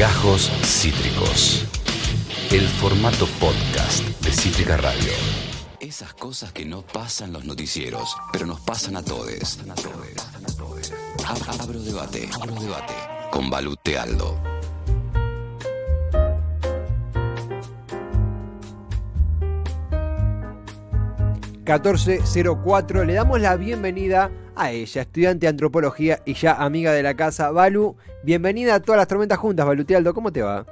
Gajos Cítricos. El formato podcast de Cítrica Radio. Esas cosas que no pasan los noticieros, pero nos pasan a todos. Abro debate, abro debate. Con Balute Aldo. 1404. Le damos la bienvenida a ella, estudiante de antropología y ya amiga de la casa. Balu, bienvenida a todas las tormentas juntas, Balutialdo, ¿cómo te va?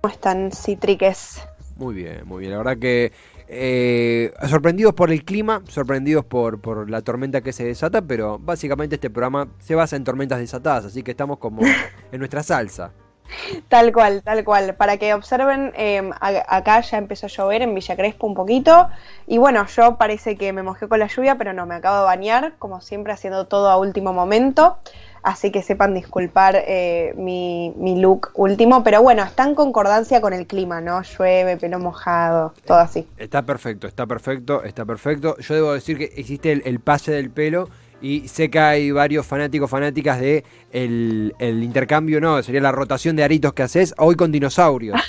¿Cómo están, citriques? Muy bien, muy bien. La verdad que eh, sorprendidos por el clima, sorprendidos por, por la tormenta que se desata, pero básicamente este programa se basa en tormentas desatadas, así que estamos como en nuestra salsa. Tal cual, tal cual. Para que observen, em, acá ya empezó a llover en Villa Crespo un poquito. Y bueno, yo parece que me mojé con la lluvia, pero no, me acabo de bañar, como siempre, haciendo todo a último momento. Así que sepan disculpar eh, mi, mi, look último. Pero bueno, está en concordancia con el clima, ¿no? Llueve, pelo mojado, todo así. Está perfecto, está perfecto, está perfecto. Yo debo decir que existe el pase del pelo y sé que hay varios fanáticos, fanáticas de el, intercambio, no, sería la rotación de aritos que haces hoy con dinosaurios.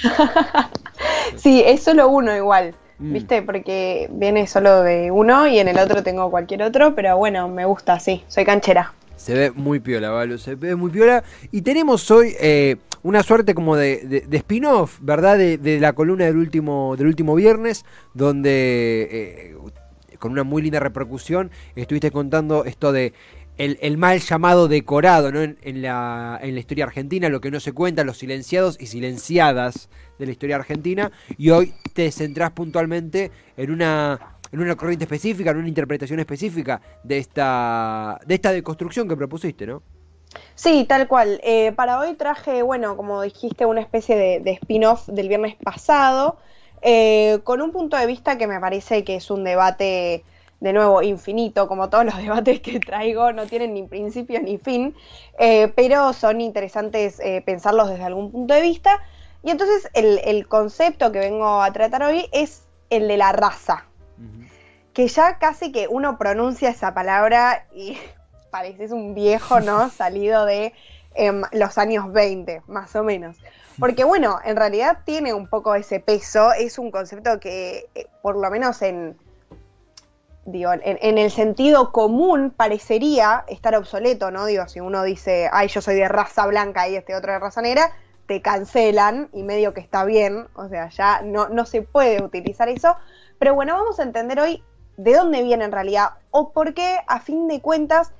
sí, es solo uno igual, mm. ¿viste? Porque viene solo de uno y en el otro tengo cualquier otro, pero bueno, me gusta, sí, soy canchera. Se ve muy piola, ¿vale? Se ve muy piola. Y tenemos hoy eh, una suerte como de, spin-off, ¿verdad? De, la columna del último, del último viernes, donde eh, con una muy linda repercusión. Estuviste contando esto de el, mal llamado decorado ¿no? en, la, en la historia argentina, lo que no se cuenta, los silenciados y silenciadas de la historia argentina. Y hoy te centrás puntualmente en una, en una corriente específica, en una interpretación específica de esta, de esta deconstrucción que propusiste, ¿no? Sí, tal cual. Eh, para hoy traje, bueno, como dijiste, una especie de, de spin-off del viernes pasado. Eh, con un punto de vista que me parece que es un debate, de nuevo, infinito, como todos los debates que traigo, no tienen ni principio ni fin, eh, pero son interesantes eh, pensarlos desde algún punto de vista. Y entonces el, concepto que vengo a tratar hoy es el de la raza, que ya casi que uno pronuncia esa palabra y pareces un viejo, ¿no? Salido de em, los años 20, más o menos. Porque bueno, en realidad tiene un poco ese peso, es un concepto que eh, por lo menos en, digo, en, el sentido común parecería estar obsoleto, ¿no? Digo, si uno dice, ay, yo soy de raza blanca y este otro de raza negra, te cancelan y medio que está bien, o sea, ya no, no se puede utilizar eso. Pero bueno, vamos a entender hoy de dónde viene en realidad o por qué, a fin de cuentas,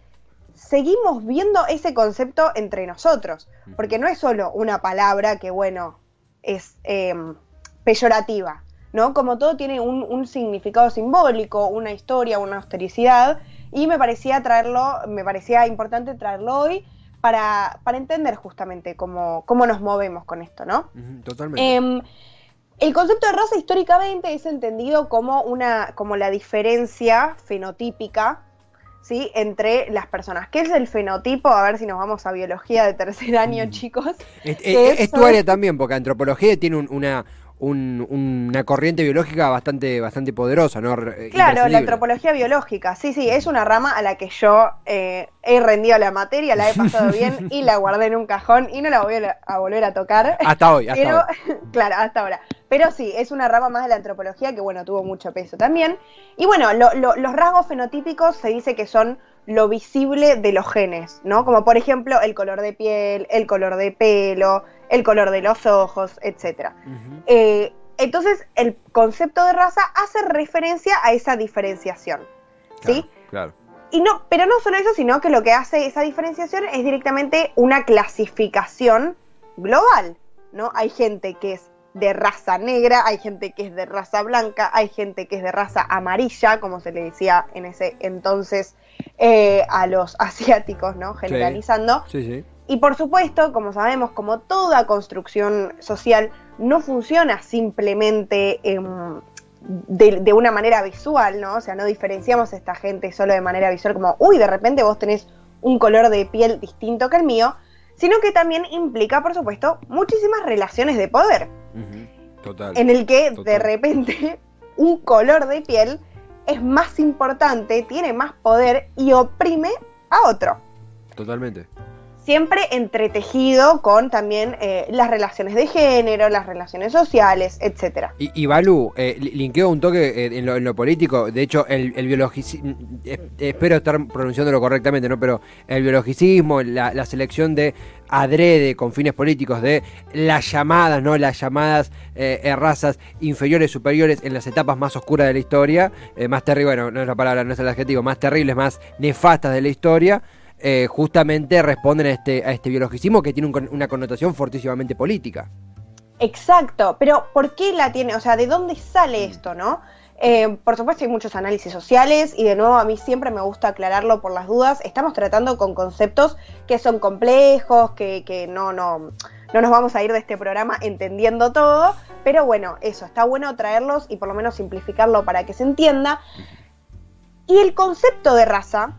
seguimos viendo ese concepto entre nosotros, porque no es solo una palabra que, bueno, es em, peyorativa, ¿no? Como todo tiene un, significado simbólico, una historia, una austericidad, y me parecía traerlo, me parecía importante traerlo hoy para, para entender justamente cómo, cómo nos movemos con esto, ¿no? totalmente. Em, el concepto de raza históricamente es entendido como una, como la diferencia fenotípica ¿sí? entre las personas. ¿Qué es el fenotipo? A ver si nos vamos a biología de tercer año, mm. chicos. Es, tu área también, porque antropología tiene una, una corriente biológica bastante, bastante poderosa, ¿no? Claro, la antropología biológica, sí, sí, es una rama a la que yo eh, he rendido la materia, la he pasado bien y la guardé en un cajón y no la voy a, volver a tocar. Hasta hoy, hasta hoy. Claro, hasta ahora. Pero sí, es una rama más de la antropología que, bueno, tuvo mucho peso también. Y bueno, los rasgos fenotípicos se dice que son lo visible de los genes, ¿no? Como por ejemplo el color de piel, el color de pelo, el color de los ojos, etc. Eh, entonces, el concepto de raza hace referencia a esa diferenciación, ¿sí? Claro. Y no, pero no solo eso, sino que lo que hace esa diferenciación es directamente una clasificación global, ¿no? Hay gente que es de raza negra, hay gente que es de raza blanca, hay gente que es de raza amarilla, como se le decía en ese entonces eh, a los asiáticos, ¿no? Generalizando. Sí, sí, Y por supuesto, como sabemos, como toda construcción social no funciona simplemente de, una manera visual, ¿no? O sea, no diferenciamos a esta gente solo de manera visual como, uy, de repente vos tenés un color de piel distinto que el mío, sino que también implica, por supuesto, muchísimas relaciones de poder. Total. En el que de repente un color de piel es más importante, tiene más poder y oprime a otro. Totalmente. Siempre entretejido con también eh, las relaciones de género, las relaciones sociales, etcétera. Y, y Balu, eh, linkeo un toque eh, en, lo, político, de hecho el, el biologicismo, espero estar pronunciándolo correctamente, ¿no? pero el biologicismo, la, selección de adrede con fines políticos de las llamadas, ¿no? Las llamadas razas inferiores, superiores en las etapas más oscuras de la historia, más terribles, bueno, no es la palabra, no es el adjetivo, más terribles, más nefastas de la historia. Eh, justamente responden a este, a este biologicismo que tiene una connotación fortísimamente política. Exacto, pero ¿por qué la tiene? O sea, ¿de dónde sale esto, no? Eh, por supuesto hay muchos análisis sociales y de nuevo a mí siempre me gusta aclararlo por las dudas. Estamos tratando con conceptos que son complejos, que, que no, no, no nos vamos a ir de este programa entendiendo todo, pero bueno, eso, está bueno traerlos y por lo menos simplificarlo para que se entienda. Y el concepto de raza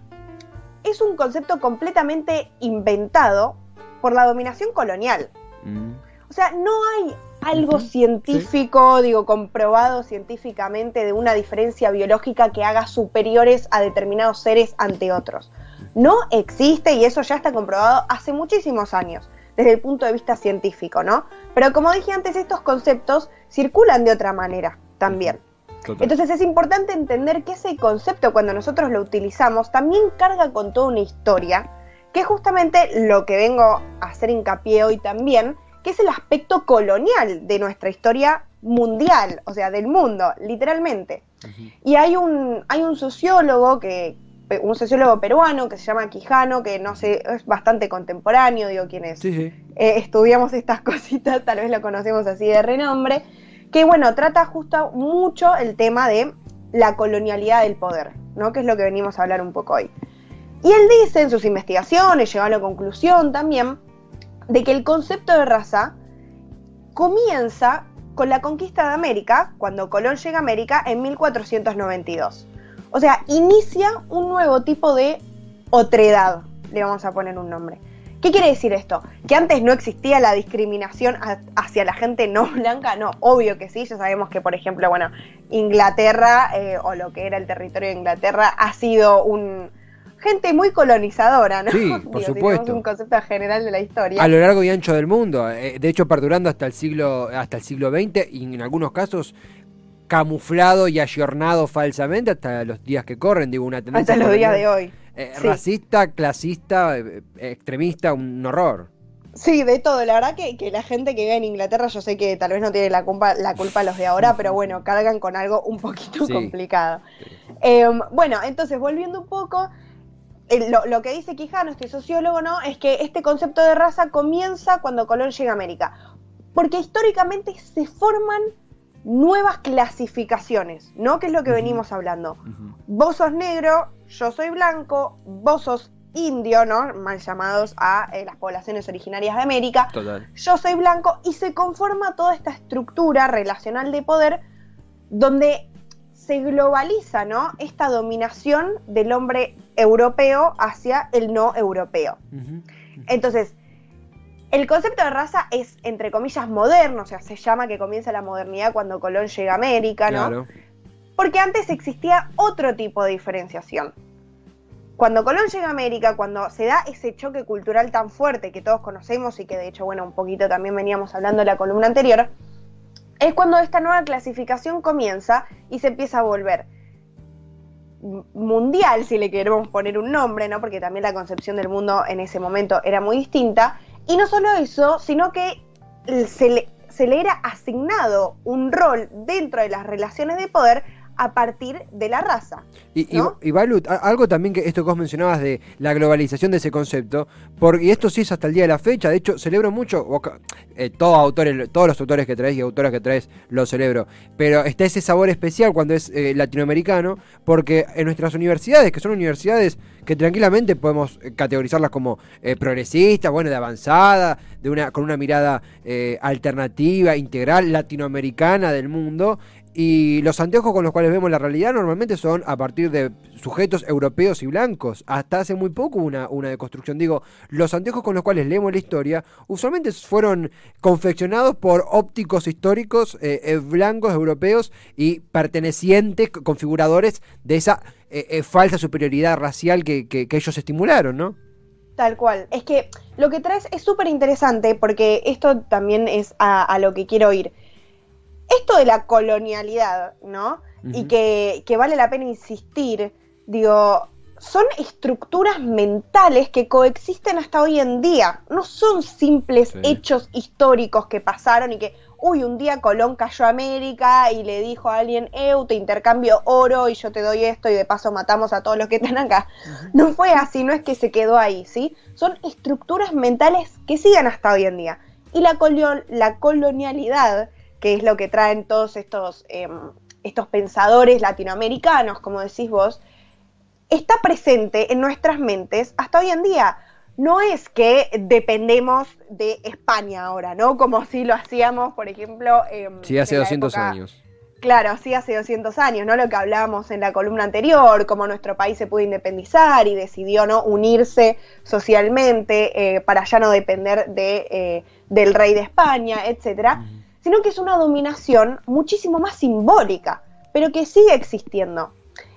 es un concepto completamente inventado por la dominación colonial. Mm. O sea, no hay algo científico, digo, comprobado científicamente de una diferencia biológica que haga superiores a determinados seres ante otros. No existe y eso ya está comprobado hace muchísimos años, desde el punto de vista científico, ¿no? Pero como dije antes, estos conceptos circulan de otra manera también. Entonces es importante entender que ese concepto cuando nosotros lo utilizamos también carga con toda una historia, que es justamente lo que vengo a hacer hincapié hoy también, que es el aspecto colonial de nuestra historia mundial, o sea, del mundo, literalmente. Y hay un, hay un sociólogo que, un sociólogo peruano que se llama Quijano, que no sé, es bastante contemporáneo, digo, quienes eh, estudiamos estas cositas, tal vez lo conocemos así de renombre, que bueno, trata justo mucho el tema de la colonialidad del poder, ¿no? Que es lo que venimos a hablar un poco hoy. Y él dice en sus investigaciones, llegó a la conclusión también, de que el concepto de raza comienza con la conquista de América, cuando Colón llega a América en 1492. O sea, inicia un nuevo tipo de otredad, le vamos a poner un nombre. ¿Qué quiere decir esto? Que antes no existía la discriminación hacia la gente no blanca, no, obvio que sí, ya sabemos que por ejemplo, bueno, Inglaterra eh, o lo que era el territorio de Inglaterra ha sido un gente muy colonizadora, ¿no? Sí, por supuesto. un concepto general de la historia. A lo largo y ancho del mundo, eh, de hecho perdurando hasta el siglo hasta el siglo XX y en algunos casos camuflado y ayornado falsamente hasta los días que corren, digo, una tendencia. Hasta los días de hoy. Eh, racista, clasista, eh, extremista, un horror. Sí, de todo. La verdad que, que, la gente que vive en Inglaterra, yo sé que tal vez no tiene la culpa, la culpa los de ahora, pero bueno, cargan con algo un poquito complicado. Em, bueno, entonces, volviendo un poco, lo, lo, que dice Quijano, este sociólogo, ¿no? Es que este concepto de raza comienza cuando Colón llega a América. Porque históricamente se forman nuevas clasificaciones, ¿no? Que es lo que venimos hablando. Vos sos negro, yo soy blanco, vos sos indio, ¿no? Mal llamados a eh, las poblaciones originarias de América. Yo soy blanco y se conforma toda esta estructura relacional de poder donde se globaliza, ¿no? Esta dominación del hombre europeo hacia el no europeo. Entonces, el concepto de raza es, entre comillas, moderno, o sea, se llama que comienza la modernidad cuando Colón llega a América, ¿no? Porque antes existía otro tipo de diferenciación. Cuando Colón llega a América, cuando se da ese choque cultural tan fuerte que todos conocemos y que de hecho, bueno, un poquito también veníamos hablando en la columna anterior, es cuando esta nueva clasificación comienza y se empieza a volver mundial, si le queremos poner un nombre, ¿no? Porque también la concepción del mundo en ese momento era muy distinta, y no solo eso, sino que se le, se le era asignado un rol dentro de las relaciones de poder a partir de la raza. Y, y, Balut, algo también que esto que vos mencionabas de la globalización de ese concepto, porque, y esto sí es hasta el día de la fecha, de hecho celebro mucho, eh, todos, autores, todos los autores que traes y autoras que traes lo celebro, pero está ese sabor especial cuando es eh, latinoamericano, porque en nuestras universidades, que son universidades que tranquilamente podemos eh, categorizarlas como progresistas, bueno, de avanzada, de una, con una mirada alternativa, integral, latinoamericana del mundo, y los anteojos con los cuales vemos la realidad normalmente son a partir de sujetos europeos y blancos. Hasta hace muy poco una, una deconstrucción. Digo, los anteojos con los cuales leemos la historia usualmente fueron confeccionados por ópticos históricos eh, eh, blancos europeos y pertenecientes, configuradores de esa eh, falsa superioridad racial que, que ellos estimularon, ¿no? Tal cual. Es que lo que traes es súper interesante porque esto también es a, lo que quiero ir. Esto de la colonialidad, ¿no? Y que, que, vale la pena insistir, digo, son estructuras mentales que coexisten hasta hoy en día. No son simples hechos históricos que pasaron y que, uy, un día Colón cayó a América y le dijo a alguien, eu, te intercambio oro y yo te doy esto y de paso matamos a todos los que están acá. No fue así, no es que se quedó ahí, ¿sí? Son estructuras mentales que siguen hasta hoy en día. Y la, la colonialidad, que es lo que traen todos estos, em, estos pensadores latinoamericanos, como decís vos, está presente en nuestras mentes hasta hoy en día no es que dependemos de España ahora, ¿no? Como si lo hacíamos, por ejemplo... sí, hace 200 años. Claro, sí, hace 200 años, ¿no? Lo que hablábamos en la columna anterior, cómo nuestro país se pudo independizar y decidió, ¿no? Unirse socialmente eh, para ya no depender de, eh, del rey de España, etcétera, sino que es una dominación muchísimo más simbólica, pero que sigue existiendo.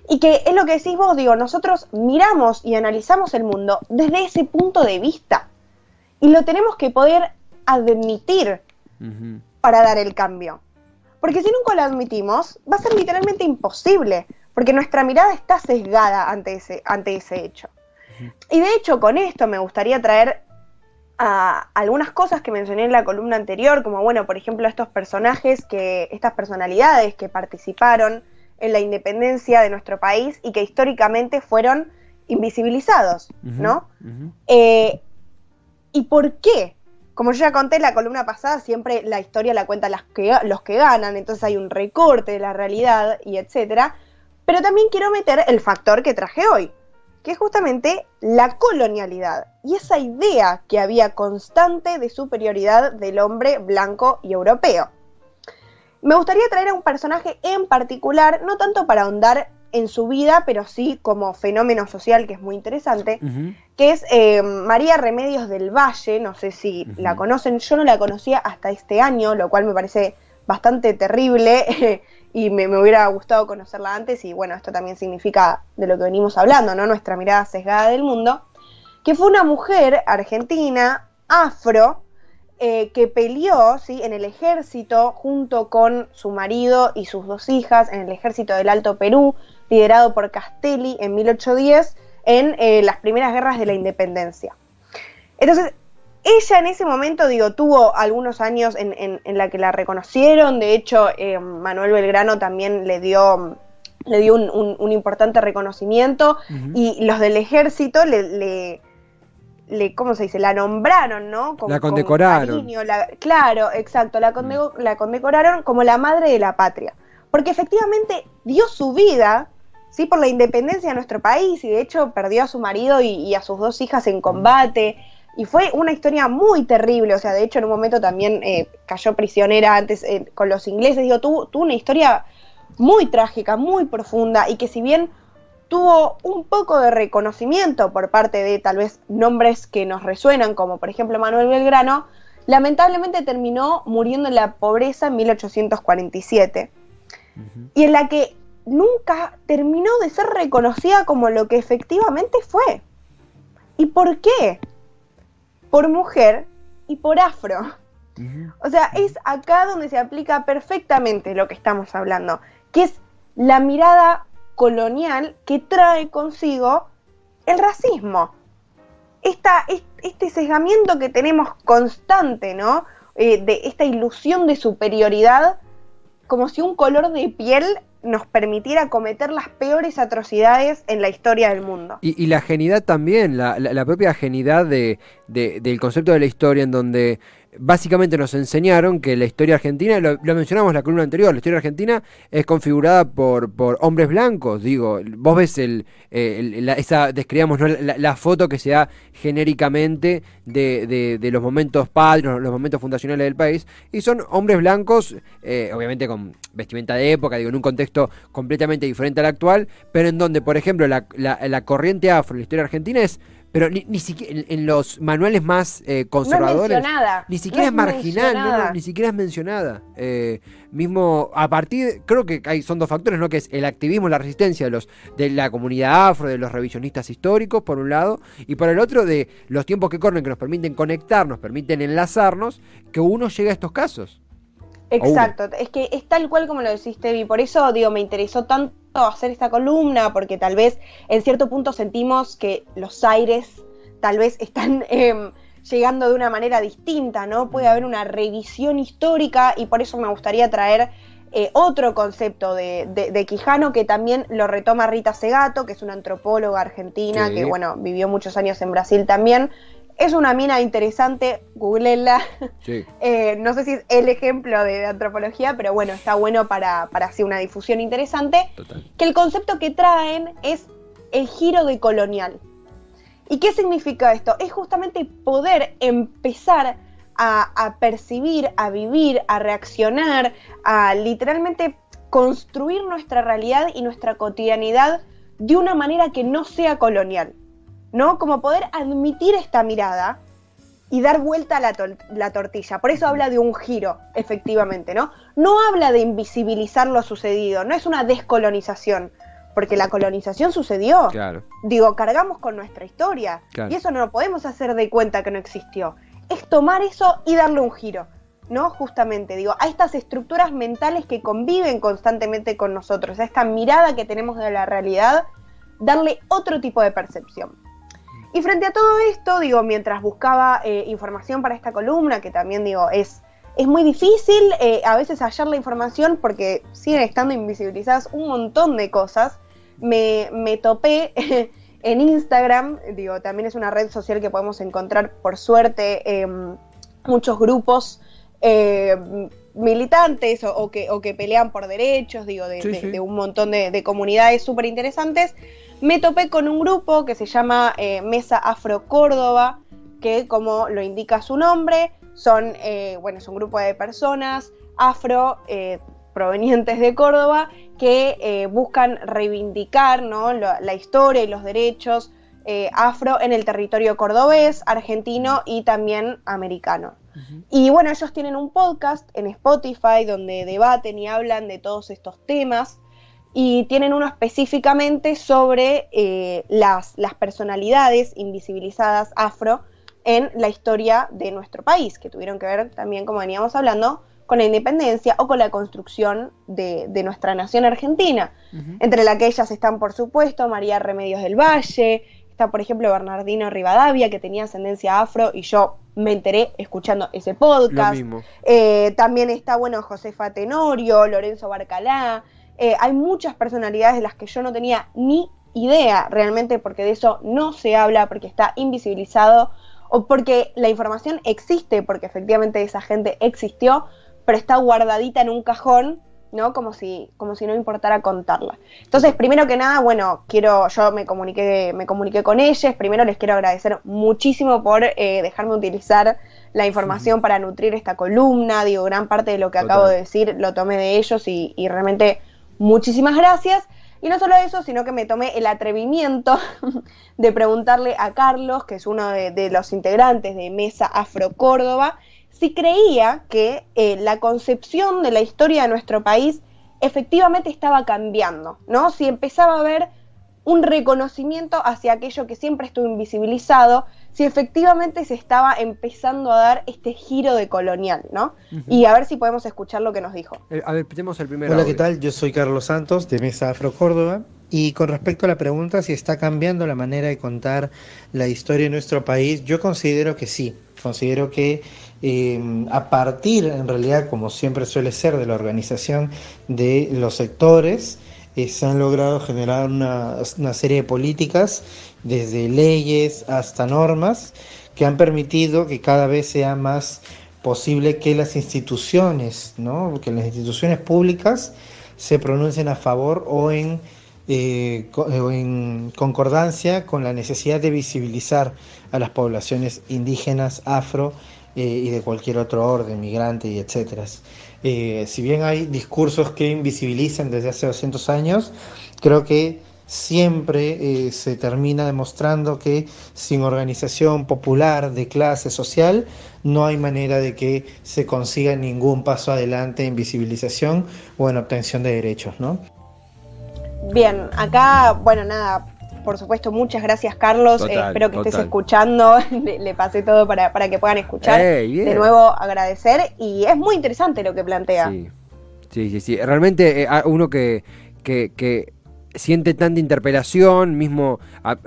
Y que es lo que decís vos, digo, nosotros miramos y analizamos el mundo desde ese punto de vista. Y lo tenemos que poder admitir para dar el cambio. Porque si nunca lo admitimos, va a ser literalmente imposible, porque nuestra mirada está sesgada ante ese, ante ese hecho. Y de hecho, con esto me gustaría traer a algunas cosas que mencioné en la columna anterior, como bueno, por ejemplo, estos personajes que, estas personalidades que participaron en la independencia de nuestro país y que históricamente fueron invisibilizados, ¿no? Eh, ¿Y por qué? Como yo ya conté en la columna pasada, siempre la historia la cuenta las que, los que ganan, entonces hay un recorte de la realidad y etcétera. Pero también quiero meter el factor que traje hoy, que es justamente la colonialidad y esa idea que había constante de superioridad del hombre blanco y europeo. Me gustaría traer a un personaje en particular, no tanto para ahondar en su vida, pero sí como fenómeno social que es muy interesante, que es eh, María Remedios del Valle, no sé si la conocen, yo no la conocía hasta este año, lo cual me parece bastante terrible y me, hubiera gustado conocerla antes y bueno, esto también significa de lo que venimos hablando, ¿no? Nuestra mirada sesgada del mundo, que fue una mujer argentina, afro, eh, que peleó ¿sí? en el ejército junto con su marido y sus dos hijas en el ejército del Alto Perú, liderado por Castelli en 1810, en eh, las primeras guerras de la independencia. Entonces, ella en ese momento, digo, tuvo algunos años en, en, la que la reconocieron, de hecho, eh, Manuel Belgrano también le dio le dio un, importante reconocimiento y los del ejército le le, ¿cómo se dice? La nombraron, ¿no? la condecoraron. claro, exacto, la, la condecoraron como la madre de la patria. Porque efectivamente dio su vida, ¿sí? Por la independencia de nuestro país y de hecho perdió a su marido y, a sus dos hijas en combate. Y fue una historia muy terrible, o sea, de hecho en un momento también eh, cayó prisionera antes eh, con los ingleses, digo, tuvo, tuvo una historia muy trágica, muy profunda y que si bien tuvo un poco de reconocimiento por parte de tal vez nombres que nos resuenan, como por ejemplo Manuel Belgrano, lamentablemente terminó muriendo en la pobreza en 1847, y en la que nunca terminó de ser reconocida como lo que efectivamente fue. ¿Y por qué? Por mujer y por afro. O sea, es acá donde se aplica perfectamente lo que estamos hablando, que es la mirada colonial que trae consigo el racismo. Este sesgamiento que tenemos constante, ¿no? Eh, de esta ilusión de superioridad, como si un color de piel nos permitiera cometer las peores atrocidades en la historia del mundo. Y, la genidad también, la, propia genidad de, del concepto de la historia en donde básicamente nos enseñaron que la historia argentina, lo, mencionamos en la columna anterior, la historia argentina es configurada por, hombres blancos, digo, vos ves el, esa, describamos la, foto que se da genéricamente de, los momentos padres, los momentos fundacionales del país, y son hombres blancos, eh, obviamente con vestimenta de época, digo, en un contexto completamente diferente al actual, pero en donde, por ejemplo, la, la corriente afro la historia argentina es Pero ni, ni siquiera en, los manuales más eh, conservadores. Ni siquiera es, marginal, ni siquiera es mencionada. Eh, mismo a partir, creo que hay, son dos factores, ¿no? Que es el activismo, la resistencia de los de la comunidad afro, de los revisionistas históricos, por un lado, y por el otro de los tiempos que corren que nos permiten conectar, nos permiten enlazarnos, que uno llega a estos casos. Exacto, es que es tal cual como lo decís, Tevi, por eso digo, me interesó tanto hacer esta columna, porque tal vez en cierto punto sentimos que los aires tal vez están em, llegando de una manera distinta, ¿no? Puede haber una revisión histórica y por eso me gustaría traer eh, otro concepto de, Quijano que también lo retoma Rita Segato, que es una antropóloga argentina que, bueno, vivió muchos años en Brasil también, es una mina interesante, googleenla. Eh, no sé si es el ejemplo de, antropología, pero bueno, está bueno para, para hacer una difusión interesante. Que el concepto que traen es el giro de colonial. ¿Y qué significa esto? Es justamente poder empezar a, a percibir, a vivir, a reaccionar, a literalmente construir nuestra realidad y nuestra cotidianidad de una manera que no sea colonial. ¿No? Como poder admitir esta mirada y dar vuelta a la, tortilla. Por eso habla de un giro, efectivamente, ¿no? No habla de invisibilizar lo sucedido, no es una descolonización, porque la colonización sucedió. Claro. Digo, cargamos con nuestra historia y eso no lo podemos hacer de cuenta que no existió. Es tomar eso y darle un giro, ¿no? Justamente, digo, a estas estructuras mentales que conviven constantemente con nosotros, a esta mirada que tenemos de la realidad, darle otro tipo de percepción. Y frente a todo esto, digo, mientras buscaba eh, información para esta columna, que también digo, es, es muy difícil eh, a veces hallar la información porque siguen estando invisibilizadas un montón de cosas, me, me topé en Instagram, digo, también es una red social que podemos encontrar por suerte muchos grupos eh, militantes o, que, o que pelean por derechos, digo, de, un montón de, de comunidades súper interesantes me topé con un grupo que se llama eh, Mesa Afro Córdoba, que como lo indica su nombre, son, eh, bueno, es un grupo de personas afro eh, provenientes de Córdoba que buscan reivindicar ¿no? la, historia y los derechos afro en el territorio cordobés, argentino y también americano. Y bueno, ellos tienen un podcast en Spotify donde debaten y hablan de todos estos temas y tienen uno específicamente sobre eh, las, las, personalidades invisibilizadas afro en la historia de nuestro país, que tuvieron que ver también, como veníamos hablando, con la independencia o con la construcción de, nuestra nación argentina, entre las que ellas están, por supuesto, María Remedios del Valle, está, por ejemplo, Bernardino Rivadavia, que tenía ascendencia afro, y yo me enteré escuchando ese podcast. Eh, también está, bueno, Josefa Tenorio, Lorenzo Barcalá, eh, hay muchas personalidades de las que yo no tenía ni idea realmente porque de eso no se habla, porque está invisibilizado o porque la información existe, porque efectivamente esa gente existió, pero está guardadita en un cajón, ¿no? Como si, como si no importara contarla. Entonces, primero que nada, bueno, quiero, yo me comuniqué, me comuniqué con ellos, primero les quiero agradecer muchísimo por eh, dejarme utilizar la información para nutrir esta columna, digo, gran parte de lo que acabo de decir lo tomé de ellos y, y realmente muchísimas gracias. Y no solo eso, sino que me tomé el atrevimiento de preguntarle a Carlos, que es uno de, los integrantes de Mesa Afro Córdoba, si creía que eh, la concepción de la historia de nuestro país efectivamente estaba cambiando, ¿no? Si empezaba a haber un reconocimiento hacia aquello que siempre estuvo invisibilizado, si efectivamente se estaba empezando a dar este giro de colonial, ¿no? Y a ver si podemos escuchar lo que nos dijo. Eh, a ver, escuchemos el primero. Hola, ¿qué tal? Yo soy Carlos Santos de Mesa Afro Córdoba. Y con respecto a la pregunta si está cambiando la manera de contar la historia de nuestro país, yo considero que sí. Considero que eh, a partir, en realidad, como siempre suele ser, de la organización de los sectores, eh, se han logrado generar una, una, serie de políticas, desde leyes hasta normas, que han permitido que cada vez sea más posible que las instituciones, ¿no? que las instituciones públicas se pronuncien a favor o en, eh, concordancia con la necesidad de visibilizar a las poblaciones indígenas, afro eh, y de cualquier otro orden, migrante y etcétera. Eh, si bien hay discursos que invisibilizan desde hace 200 años, creo que siempre eh, se termina demostrando que sin organización popular de clase social no hay manera de que se consiga ningún paso adelante en visibilización o en obtención de derechos, ¿no? Bien, acá, bueno, nada, por supuesto, muchas gracias Carlos, eh, espero que estés escuchando, le, pasé todo para, para que puedan escuchar. de nuevo agradecer. Y es muy interesante lo que plantea. Sí, sí, sí, realmente eh, uno que, que, que siente tanta interpelación, mismo,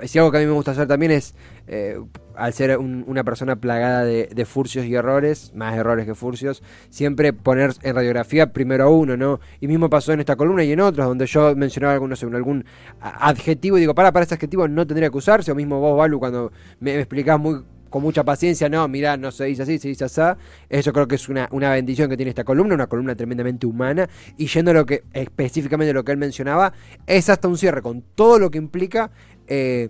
si algo que a mí me gusta hacer también es, eh, al ser una persona plagada de, furcios y errores, más errores que furcios, siempre poner en radiografía primero a uno, ¿no? Y mismo pasó en esta columna y en otras, donde yo mencionaba algunos, algún adjetivo y digo, para, para ese adjetivo no tendría que usarse, o mismo vos, Balu, cuando me, me explicás muy con mucha paciencia, no, mirá, no se dice así, se dice así. Eso creo que es una, una bendición que tiene esta columna, una columna tremendamente humana. Y yendo a lo que, específicamente lo que él mencionaba, es hasta un cierre con todo lo que implica. Eh,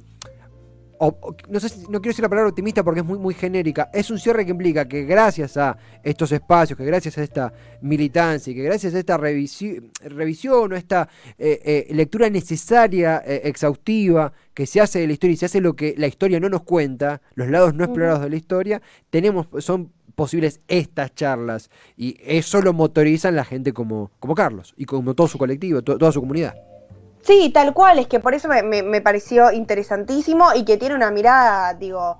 no sé no quiero decir la palabra optimista porque es muy, muy genérica, es un cierre que implica que gracias a estos espacios, que gracias a esta militancia y que gracias a esta revisión o esta eh, eh, lectura necesaria, eh, exhaustiva, que se hace de la historia y se hace lo que la historia no nos cuenta, los lados no explorados de la historia, tenemos, son posibles estas charlas y eso lo motorizan la gente como, como Carlos y como todo su colectivo, toda su comunidad. Sí, tal cual, es que por eso me, me, pareció interesantísimo y que tiene una mirada, digo,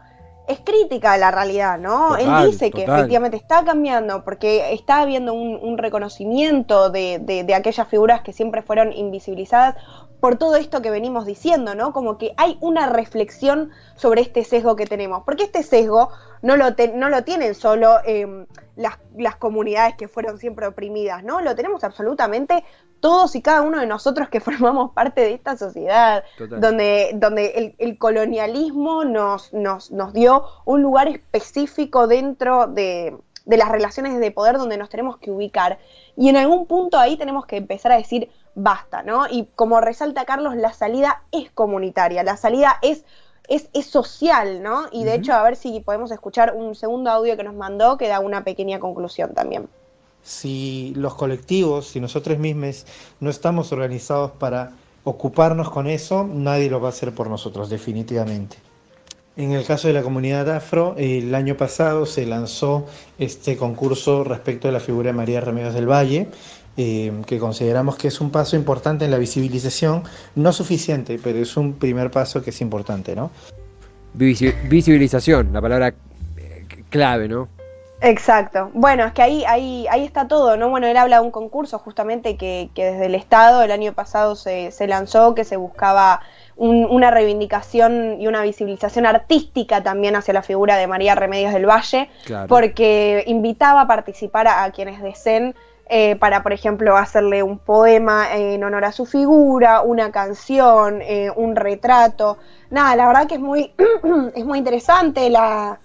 es crítica a la realidad, ¿no? Él dice que efectivamente está cambiando porque está habiendo un, reconocimiento de, de, de, aquellas figuras que siempre fueron invisibilizadas por todo esto que venimos diciendo, ¿no? Como que hay una reflexión sobre este sesgo que tenemos, porque este sesgo no lo, no lo tienen solo em, las, las, comunidades que fueron siempre oprimidas, ¿no? Lo tenemos absolutamente todos y cada uno de nosotros que formamos parte de esta sociedad, donde, donde el, colonialismo nos, nos, nos, dio un lugar específico dentro de, de las relaciones de poder donde nos tenemos que ubicar. Y en algún punto ahí tenemos que empezar a decir basta, ¿no? Y como resalta Carlos, la salida es comunitaria, la salida es, es, es social, ¿no? Y de hecho, a ver si podemos escuchar un segundo audio que nos mandó que da una pequeña conclusión también. Si los colectivos, si nosotros mismos no estamos organizados para ocuparnos con eso, nadie lo va a hacer por nosotros, definitivamente. En el caso de la comunidad afro, el año pasado se lanzó este concurso respecto de la figura de María Remedios del Valle, eh, que consideramos que es un paso importante en la visibilización, no suficiente, pero es un primer paso que es importante, ¿no? Visibilización, la palabra eh, clave, ¿no? Exacto. Bueno, es que ahí, ahí, ahí está todo, ¿no? Bueno, él habla de un concurso justamente que, que desde el Estado el año pasado se, se lanzó, que se buscaba una reivindicación y una visibilización artística también hacia la figura de María Remedios del Valle, porque invitaba a participar a, quienes deseen eh, para, por ejemplo, hacerle un poema en honor a su figura, una canción, eh, un retrato. Nada, la verdad que es muy, es muy interesante. La,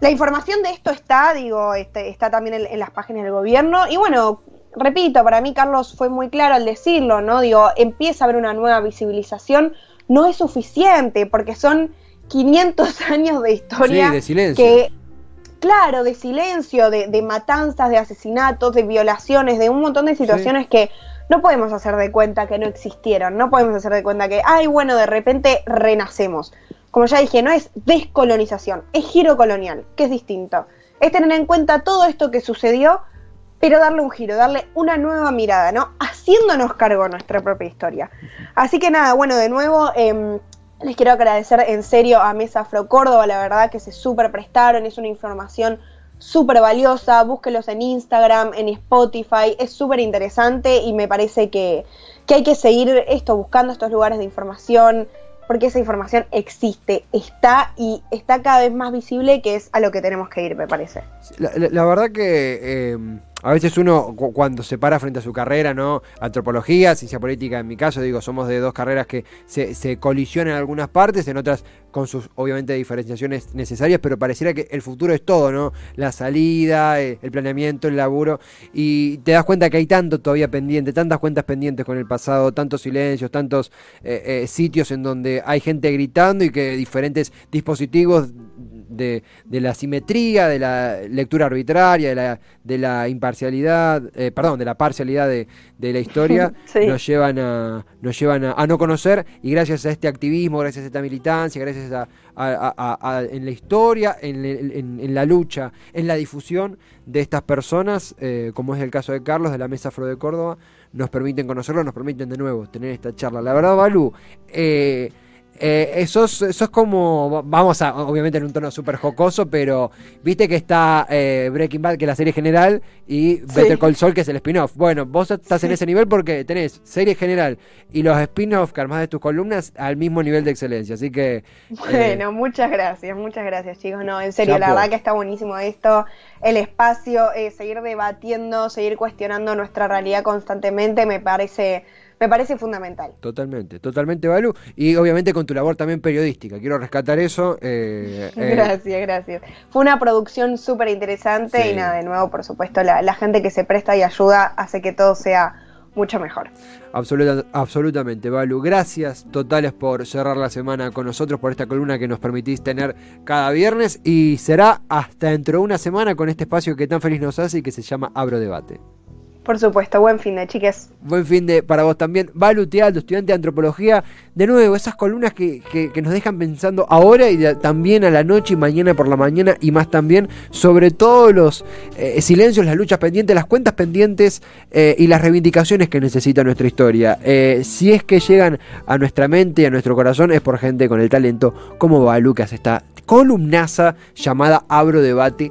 la información de esto está, digo, este, está también en, en, las páginas del gobierno. Y bueno, repito, para mí Carlos fue muy claro al decirlo, ¿no? Digo, empieza a haber una nueva visibilización no es suficiente, porque son 500 años de historia de silencio. que, claro, de silencio, de, matanzas, de asesinatos, de violaciones, de un montón de situaciones que no podemos hacer de cuenta que no existieron, no podemos hacer de cuenta que, ay, bueno, de repente renacemos. Como ya dije, no es descolonización, es giro colonial, que es distinto. Es tener en cuenta todo esto que sucedió pero darle un giro, darle una nueva mirada, ¿no? Haciéndonos cargo nuestra propia historia. Así que nada, bueno, de nuevo em, les quiero agradecer en serio a Mesa Afro Córdoba, la verdad que se súper prestaron, es una información súper valiosa, búsquelos en Instagram, en Spotify, es súper interesante y me parece que, que hay que seguir esto, buscando estos lugares de información, porque esa información existe, está y está cada vez más visible, que es a lo que tenemos que ir, me parece. La, verdad que... Em, a veces uno cuando se para frente a su carrera, ¿no? Antropología, ciencia política, en mi caso, digo, somos de dos carreras que se, colisionan en algunas partes, en otras con sus, obviamente, diferenciaciones necesarias, pero pareciera que el futuro es todo, ¿no? La salida, eh, el planeamiento, el laburo, y te das cuenta que hay tanto todavía pendiente, tantas cuentas pendientes con el pasado, tantos silencios, tantos eh, eh, sitios en donde hay gente gritando y que diferentes dispositivos de, la simetría, de la lectura arbitraria, de la, de la imparcialidad, eh, perdón, de la parcialidad de, la historia, nos llevan, a, nos llevan a, no conocer y gracias a este activismo, gracias a esta militancia, gracias a, en la historia, en, la lucha, en la difusión de estas personas, eh, como es el caso de Carlos de la Mesa Afro de Córdoba, nos permiten conocerlo, nos permiten de nuevo tener esta charla. La verdad, Balú, eh, eh, eso, es, como, vamos a, obviamente en un tono súper jocoso, pero viste que está eh, Breaking Bad, que es la serie general, y Better Call Saul, que es el spin-off. Bueno, vos estás en ese nivel porque tenés serie general y los spin-off que armás de tus columnas al mismo nivel de excelencia. Así que. Bueno, muchas gracias, muchas gracias, chicos. No, en serio, la verdad que está buenísimo esto. El espacio, seguir debatiendo, seguir cuestionando nuestra realidad constantemente, me parece me parece fundamental. Totalmente, totalmente, Balu. Y obviamente con tu labor también periodística. Quiero rescatar eso. Eh, eh. Gracias, gracias. Fue una producción súper interesante y nada, de nuevo, por supuesto, la, gente que se presta y ayuda hace que todo sea mucho mejor. Absoluta, absolutamente, Balu. Gracias totales por cerrar la semana con nosotros, por esta columna que nos permitís tener cada viernes y será hasta dentro de una semana con este espacio que tan feliz nos hace y que se llama Abro Debate. Por supuesto, buen fin de chiques. Buen fin de para vos también. Balu Tealdo, estudiante de antropología. De nuevo, esas columnas que, que, nos dejan pensando ahora y también a la noche y mañana por la mañana y más también sobre todos los eh, silencios, las luchas pendientes, las cuentas pendientes eh, y las reivindicaciones que necesita nuestra historia. Eh, si es que llegan a nuestra mente y a nuestro corazón es por gente con el talento como Balu que hace esta columnaza llamada Abro Debate